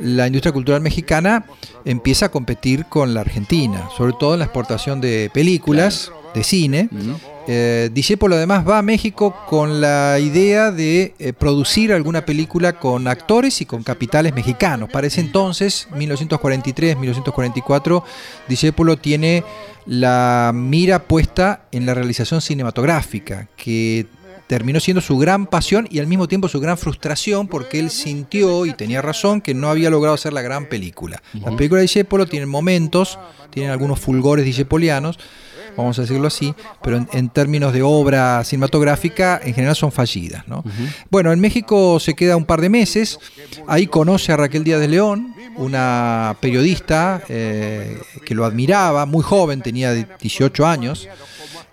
la industria cultural mexicana empieza a competir con la Argentina, sobre todo en la exportación de películas, de cine. Ujú. Eh, además va a México con la idea de eh, producir alguna película con actores y con capitales mexicanos. Para ese entonces, 1943-1944, Discépolo tiene la mira puesta en la realización cinematográfica, que terminó siendo su gran pasión y al mismo tiempo su gran frustración porque él sintió y tenía razón que no había logrado hacer la gran película. Las películas de Discépolo tienen momentos, tienen algunos fulgores discepolianos, vamos a decirlo así, pero en, en términos de obra cinematográfica en general son fallidas. ¿no? Bueno, en México se queda un par de meses, ahí conoce a Raquel Díaz de León, una periodista eh, que lo admiraba, muy joven, tenía 18 años,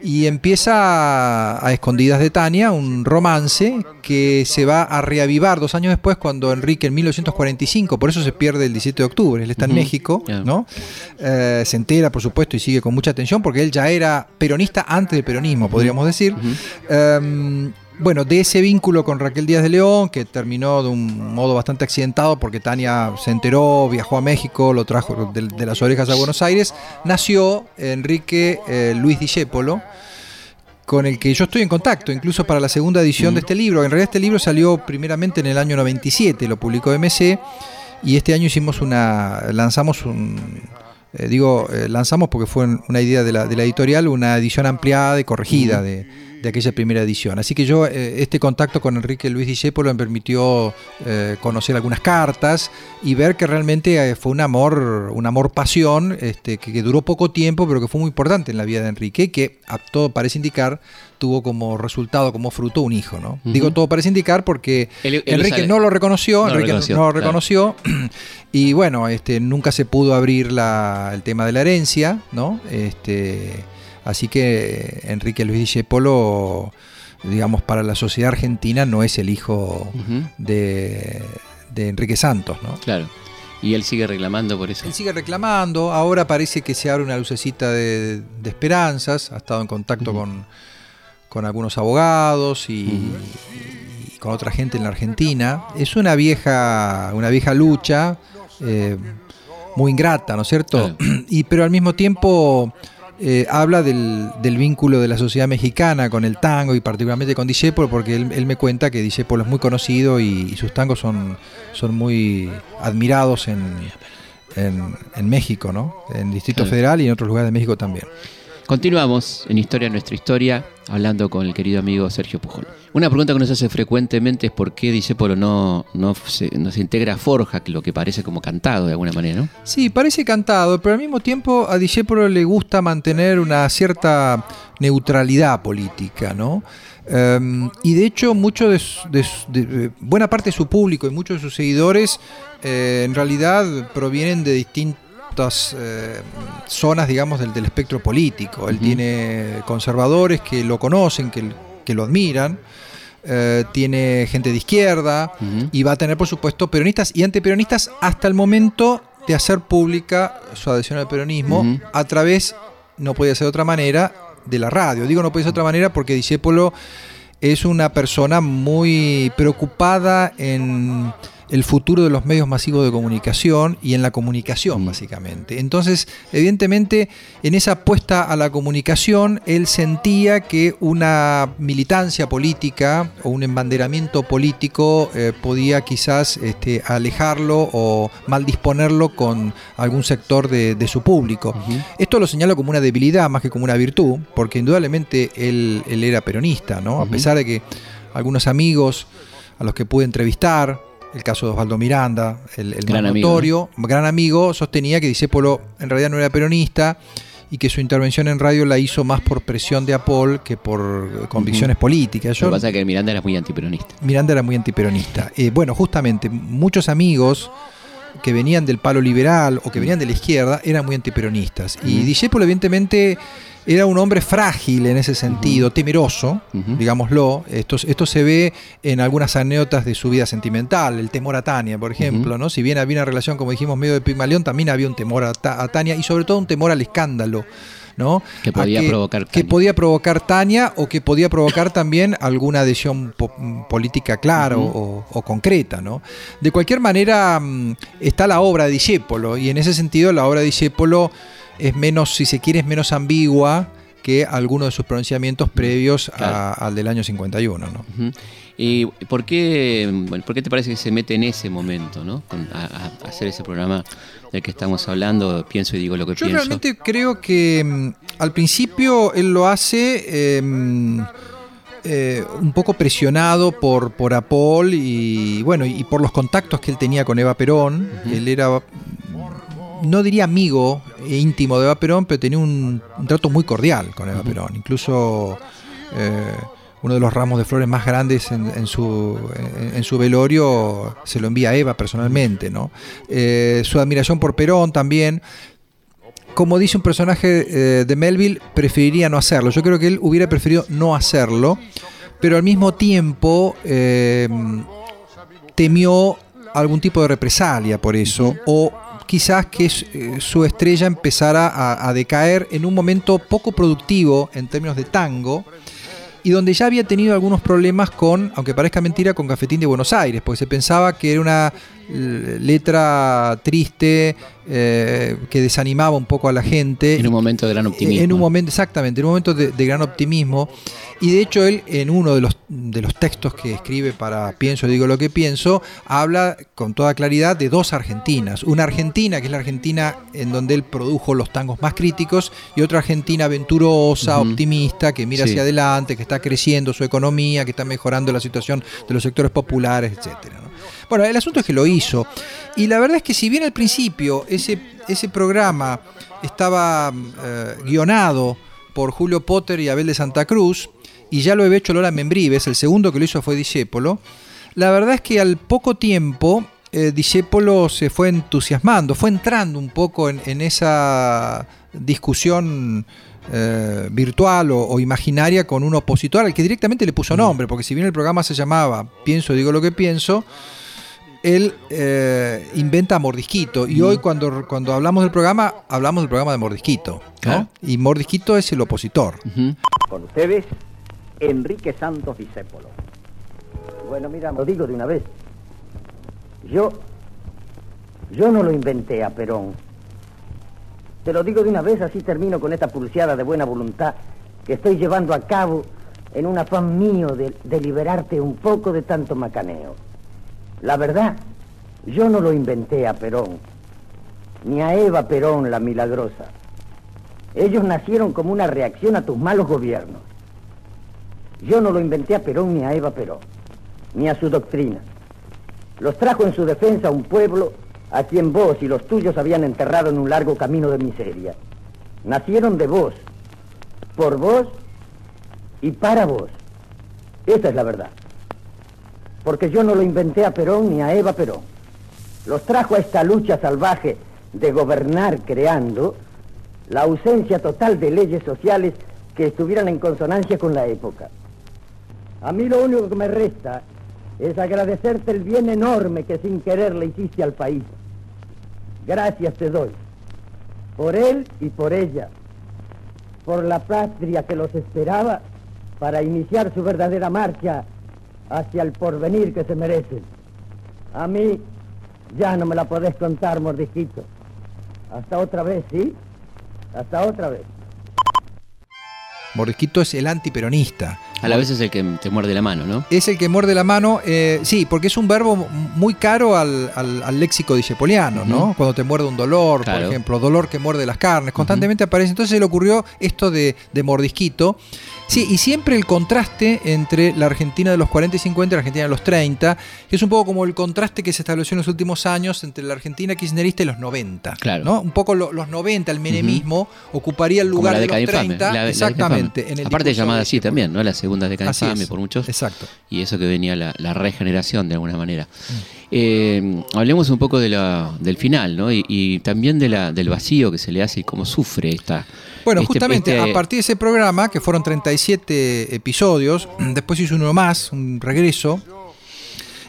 y empieza a, escondidas de Tania un romance que se va a reavivar dos años después cuando Enrique en 1945, por eso se pierde el 17 de octubre, él está en México. ¿no? Eh, se entera, por supuesto, y sigue con mucha atención porque él ya era peronista antes del peronismo, podríamos decir. Bueno, de ese vínculo con Raquel Díaz de León, que terminó de un modo bastante accidentado porque Tania se enteró, viajó a México, lo trajo de, de las orejas a Buenos Aires, nació Enrique eh, Luis Discépolo, con el que yo estoy en contacto, incluso para la segunda edición de este libro. En realidad este libro salió primeramente en el año 97, lo publicó MC, y este año hicimos una, lanzamos un, eh, digo, eh, lanzamos porque fue una idea de la, de la editorial, una edición ampliada y corregida de, de aquella primera edición. Así que yo, eh, este contacto con Enrique Luis Discépolo me permitió eh, conocer algunas cartas y ver que realmente eh, fue un amor, un amor pasión, este, que, que duró poco tiempo, pero que fue muy importante en la vida de Enrique, y que a todo parece indicar tuvo como resultado, como fruto un hijo, ¿no? Digo todo parece indicar porque Enrique sale- no lo reconoció, No lo Enrique reconoció, no lo claro. reconoció, [CLEARS THROAT] y bueno, este, nunca se pudo abrir la- el tema de la herencia, ¿no? Este, así que Enrique Luis Discépolo, digamos, para la sociedad argentina no es el hijo de, de Enrique Santos, ¿no? Claro. Y él sigue reclamando por eso. Él sigue reclamando, ahora parece que se abre una lucecita de, de esperanzas, ha estado en contacto con, con algunos abogados y con otra gente en la Argentina. Es una vieja, una vieja lucha, eh, muy ingrata, ¿no es cierto? [CLEARS THROAT] Y, pero al mismo tiempo eh, habla del, del vínculo de la sociedad mexicana con el tango y particularmente con Discépolo, porque él, él me cuenta que Discépolo es muy conocido y, y sus tangos son, son muy admirados en, en, en México, ¿no? En Distrito. Federal y en otros lugares de México también. Continuamos en Historia Nuestra Historia, hablando con el querido amigo Sergio Pujol. Una pregunta que nos hace frecuentemente es por qué Discépolo no, no, se, no se integra Forja, que lo que parece como cantado de alguna manera. Sí, parece cantado, pero al mismo tiempo a Discépolo le gusta mantener una cierta neutralidad política, ¿no? Em, y de hecho, mucho de, eh, buena parte de su público y muchos de sus seguidores eh, en realidad provienen de eh, zonas, digamos, del, del espectro político. Él tiene conservadores que lo conocen, que, que lo admiran. eh, tiene gente de izquierda, y va a tener, por supuesto, peronistas y antiperonistas hasta el momento de hacer pública su adhesión al peronismo a través, no puede ser de otra manera, de la radio. Digo no puede ser de otra manera porque Discépolo es una persona muy preocupada en el futuro de los medios masivos de comunicación y en la comunicación, Mm. básicamente. Entonces, evidentemente, en esa apuesta a la comunicación, él sentía que una militancia política o un embanderamiento político eh, podía quizás este, alejarlo o mal disponerlo con algún sector de, de su público. Esto lo señalo como una debilidad más que como una virtud, porque indudablemente él, él era peronista, ¿no? A pesar de que algunos amigos a los que pude entrevistar, el caso de Osvaldo Miranda, el, el Gran más amigo, notorio, gran amigo, sostenía que Discépolo en realidad no era peronista y que su intervención en radio la hizo más por presión de Apol que por convicciones políticas. Lo Yo- que pasa es que Miranda era muy antiperonista. Miranda era muy antiperonista. Eh, bueno, justamente, muchos amigos que venían del palo liberal o que venían de la izquierda eran muy antiperonistas. Y. Discépolo, evidentemente, era un hombre frágil en ese sentido, temeroso, digámoslo. Esto, esto se ve en algunas anécdotas de su vida sentimental, el temor a Tania, por ejemplo. ¿no? Si bien había una relación, como dijimos, medio de Pigmalión, también había un temor a, Ta- a Tania y sobre todo un temor al escándalo. ¿no? Que podía provocar que Tania. podía provocar Tania o que podía provocar también alguna adhesión po- mm, política clara o concreta. ¿no? De cualquier manera, mm, está la obra de Discépolo, y en ese sentido la obra de Discépolo es menos, si se quiere, es menos ambigua que algunos de sus pronunciamientos previos a- al del año 51. ¿no? ¿Y por qué, bueno, por qué te parece que se mete en ese momento, ¿no? Con- a, a hacer ese programa del que estamos hablando, pienso y digo lo que Yo pienso. realmente creo que mm, al principio él lo hace eh, mm, eh, un poco presionado por, por Apol y bueno y por los contactos que él tenía con Eva Perón. Él era no diría amigo e íntimo de Eva Perón, pero tenía un, un trato muy cordial con Eva. Perón. Incluso eh, uno de los ramos de flores más grandes en, en su, en, en su velorio se lo envía a Eva personalmente. ¿no? Eh, su admiración por Perón también. Como dice un personaje eh, de Melville, preferiría no hacerlo. Yo creo que él hubiera preferido no hacerlo, pero al mismo tiempo temió algún tipo de represalia por eso, o quizás que eh, su estrella empezara a, decaer en un momento poco productivo en términos de tango, y donde ya había tenido algunos problemas con, aunque parezca mentira, con Cafetín de Buenos Aires, porque se pensaba que era una letra triste, eh, que desanimaba un poco a la gente. En un momento de gran optimismo. En un momento, exactamente, en un momento de, de gran optimismo. Y de hecho él en uno de los, de los textos que escribe para Pienso, digo lo que pienso, habla con toda claridad de dos Argentinas. Una Argentina, que es la Argentina en donde él produjo los tangos más críticos, y otra Argentina aventurosa, optimista, que mira Sí. hacia adelante, que está creciendo su economía, que está mejorando la situación de los sectores populares, etcétera. ¿no? Bueno, el asunto es que lo hizo. Y la verdad es que si bien al principio ese, ese programa estaba eh, guionado por Julio Potter y Abel de Santa Cruz, y ya lo había hecho Lola Membrives, el segundo que lo hizo fue Discépolo, la verdad es que al poco tiempo eh, se fue entusiasmando, fue entrando un poco en esa discusión eh, virtual o, o imaginaria con un opositor al que directamente le puso nombre, porque si bien el programa se llamaba Pienso, digo lo que pienso, él eh, inventa a Mordisquito. Y hoy cuando, cuando hablamos del programa, hablamos del programa de Mordisquito. ¿no? Y Mordisquito es el opositor. Con ustedes, Enrique Santos Discépolo. Bueno, mira, lo digo de una vez. Yo, yo no lo inventé a Perón. Te lo digo de una vez, así termino con esta pulseada de buena voluntad que estoy llevando a cabo en un afán mío de, liberarte un poco de tanto macaneo. La verdad, yo no lo inventé a Perón, ni a Eva Perón la milagrosa. Ellos nacieron como una reacción a tus malos gobiernos. Yo no lo inventé a Perón ni a Eva Perón, ni a su doctrina. Los trajo en su defensa un pueblo a quien vos y los tuyos habían enterrado en un largo camino de miseria. Nacieron de vos, por vos y para vos. Esa es la verdad. Porque yo no lo inventé a Perón ni a Eva Perón. Los trajo a esta lucha salvaje de gobernar creando la ausencia total de leyes sociales que estuvieran en consonancia con la época. A mí lo único que me resta es agradecerte el bien enorme que sin querer le hiciste al país. Gracias te doy. Por él y por ella. Por la patria que los esperaba para iniciar su verdadera marcha hacia el porvenir que se merecen. A mí ya no me la podés contar, mordisquito. Hasta otra vez, ¿sí? Hasta otra vez. Mordisquito es el antiperonista. A la vez es el que te muerde la mano, ¿no? Es el que muerde la mano, eh, sí, porque es un verbo muy caro al, al, léxico disepoliano, ¿no? Cuando te muerde un dolor, por ejemplo, dolor que muerde las carnes, constantemente aparece. Entonces se le ocurrió esto de, de mordisquito. Sí, y siempre el contraste entre la Argentina de los 40 y 50 y la Argentina de los 30, que es un poco como el contraste que se estableció en los últimos años entre la Argentina kirchnerista y los 90. Claro. ¿no? Un poco los 90, el menemismo, ocuparía el lugar de los 30. exactamente. en el Aparte llamada así también, ¿no? La segunda década infame por muchos. Exacto. Y eso que venía la, regeneración de alguna manera. Mm. Eh, hablemos un poco de la, del final, ¿no? Y, también de la, del vacío que se le hace y cómo sufre esta bueno, este, justamente este a partir de ese programa, que fueron 37 episodios, [CLEARS THROAT] después hizo uno más, un regreso.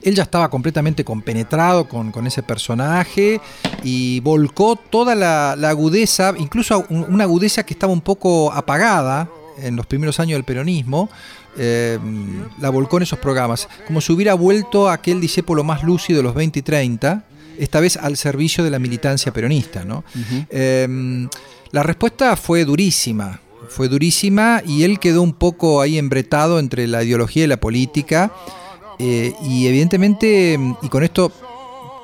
Él ya estaba completamente compenetrado con, ese personaje y volcó toda la, agudeza, incluso una agudeza que estaba un poco apagada en los primeros años del peronismo, eh, la volcó en esos programas, como si hubiera vuelto a aquel discípulo más lúcido de los 20 y 30, esta vez al servicio de la militancia peronista. ¿no? La respuesta fue durísima, fue durísima y él quedó un poco ahí embretado entre la ideología y la política. Eh, y evidentemente, y con esto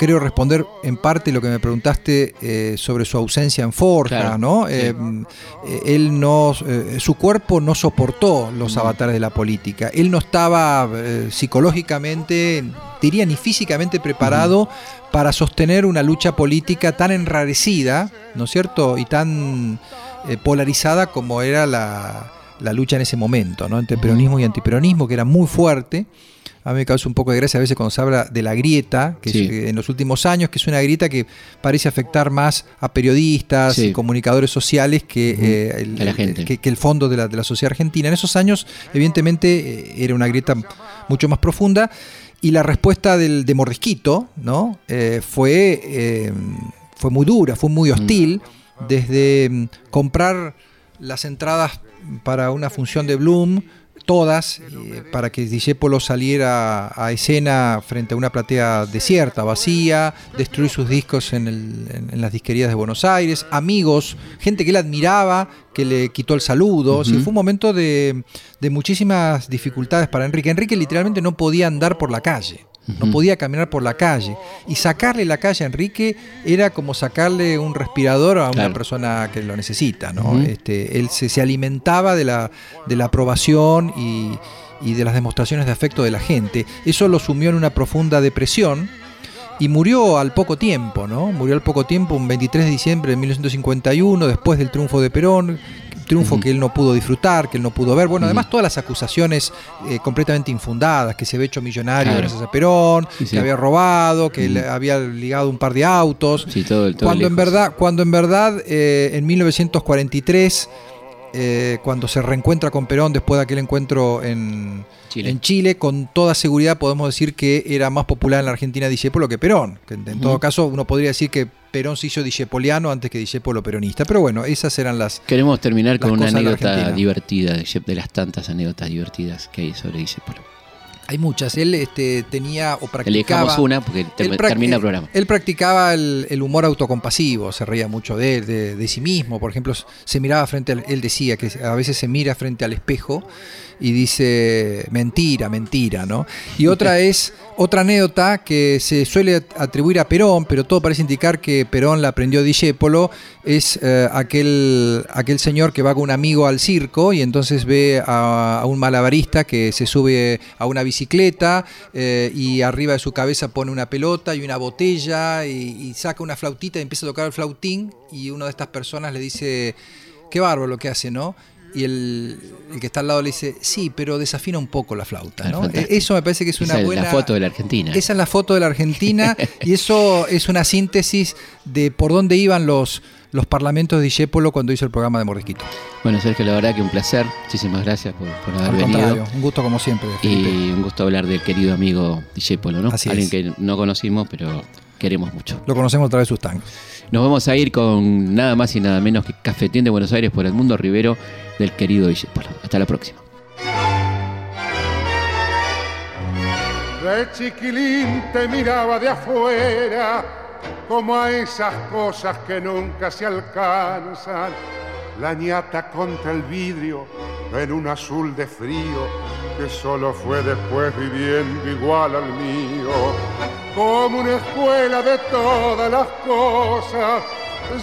creo responder en parte lo que me preguntaste eh, sobre su ausencia en Forja, ¿no? Eh, él no, su cuerpo no soportó los avatares de la política. Él no estaba psicológicamente, diría ni físicamente preparado para sostener una lucha política tan enrarecida, ¿no es cierto? Y tan eh, polarizada como era la, lucha en ese momento, ¿no? Entre peronismo y antiperonismo, que era muy fuerte. A mí me causa un poco de gracia a veces cuando se habla de la grieta, que eh, en los últimos años, que es una grieta que parece afectar más a periodistas y comunicadores sociales que, eh, que, el fondo de la, de la sociedad argentina. En esos años, evidentemente, era una grieta mucho más profunda. Y la respuesta del, de Mordisquito ¿no? Eh, fue, eh, fue muy dura, fue muy hostil, desde mm, comprar las entradas para una función de Bloom, todas, eh, para que Discepolo saliera a escena frente a una platea desierta, vacía, destruir sus discos en, las disquerías de Buenos Aires, amigos, gente que él admiraba, que le quitó el saludo. fue un momento de, de muchísimas dificultades para Enrique. Enrique literalmente no podía andar por la calle no podía caminar por la calle. Y sacarle la calle a Enrique era como sacarle un respirador a una persona que lo necesita. ¿no? este, él se, alimentaba de la, de la aprobación y, y, de las demostraciones de afecto de la gente. Eso lo sumió en una profunda depresión. Y murió al poco tiempo, ¿no? Murió al poco tiempo, un 23 de diciembre de 1951, después del triunfo de Perón, triunfo que él no pudo disfrutar, que él no pudo ver. Bueno, además todas las acusaciones eh, completamente infundadas, que se había hecho millonario gracias a Perón, que había robado, que le había ligado un par de autos. cuando, en verdad, cuando en verdad, eh, en 1943, eh, cuando se reencuentra con Perón después de aquel encuentro en Chile. en Chile, con toda seguridad podemos decir que era más popular en la Argentina lo que Perón. en, todo caso, uno podría decir que Perón se hizo discepoliano antes que discepolo peronista. Pero bueno, esas eran las. Queremos terminar con una anécdota divertida, de, las tantas anécdotas divertidas que hay sobre discepolo. Hay muchas. Él este, tenía o practicaba. Una porque termina el programa. Él practicaba el, humor autocompasivo, se reía mucho de, de, de, sí mismo. Por ejemplo, se miraba frente al. Él decía que a veces se mira frente al espejo y dice mentira, mentira, ¿no? Y otra [LAUGHS] es otra anécdota que se suele atribuir a Perón, pero todo parece indicar que Perón la aprendió Discépolo, es eh, aquel, aquel señor que va con un amigo al circo y entonces ve a, un malabarista que se sube a una bicicleta eh, y arriba de su cabeza pone una pelota y una botella y, y saca una flautita y empieza a tocar el flautín y una de estas personas le dice, qué bárbaro lo que hace, ¿no? y el, que está al lado le dice, sí, pero desafina un poco la flauta. ¿no? E, eso me parece que es una esa buena... Es la foto de la Argentina. Esa es la foto de la Argentina [LAUGHS] y eso es una síntesis de por dónde iban los, los parlamentos de Discépolo cuando hizo el programa de Mordisquito. Bueno, Sergio, la verdad que un placer. Muchísimas gracias por, haber venido. Un gusto como siempre. Y un gusto hablar del querido amigo Discépolo, ¿no? Alguien que no conocimos, pero queremos mucho. Lo conocemos a través de sus tangos. Nos vamos a ir con nada más y nada menos que Cafetín de Buenos Aires por el Mundo Rivero del querido Discépolo. Hasta la próxima. De chiquilín te miraba de afuera como a esas cosas que nunca se alcanzan la ñata contra el vidrio en un azul de frío que solo fue después viviendo igual al mío. Como una escuela de todas las cosas,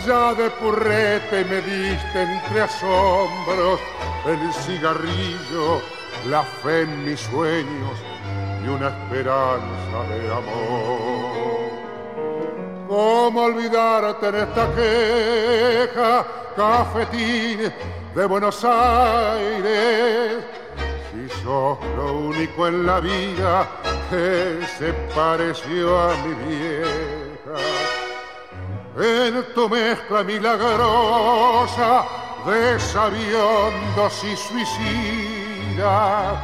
ya de purrete me diste entre asombros el cigarrillo, la fe en mis sueños y una esperanza de amor. ¿Cómo olvidarte en esta queja, cafetín de Buenos Aires? Si sos lo único en la vida que se pareció a mi vieja. En tu mezcla milagrosa de sabiondos y suicidas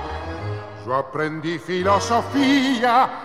yo aprendí filosofía,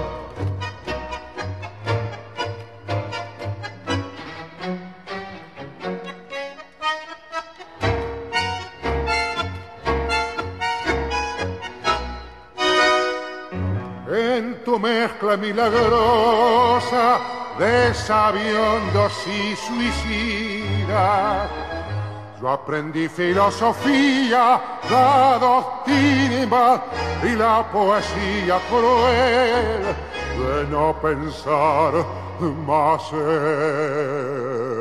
Mezcla milagrosa de sabiondos y suicidas. Yo aprendí filosofía, la doctrina y la poesía cruel de no pensar más en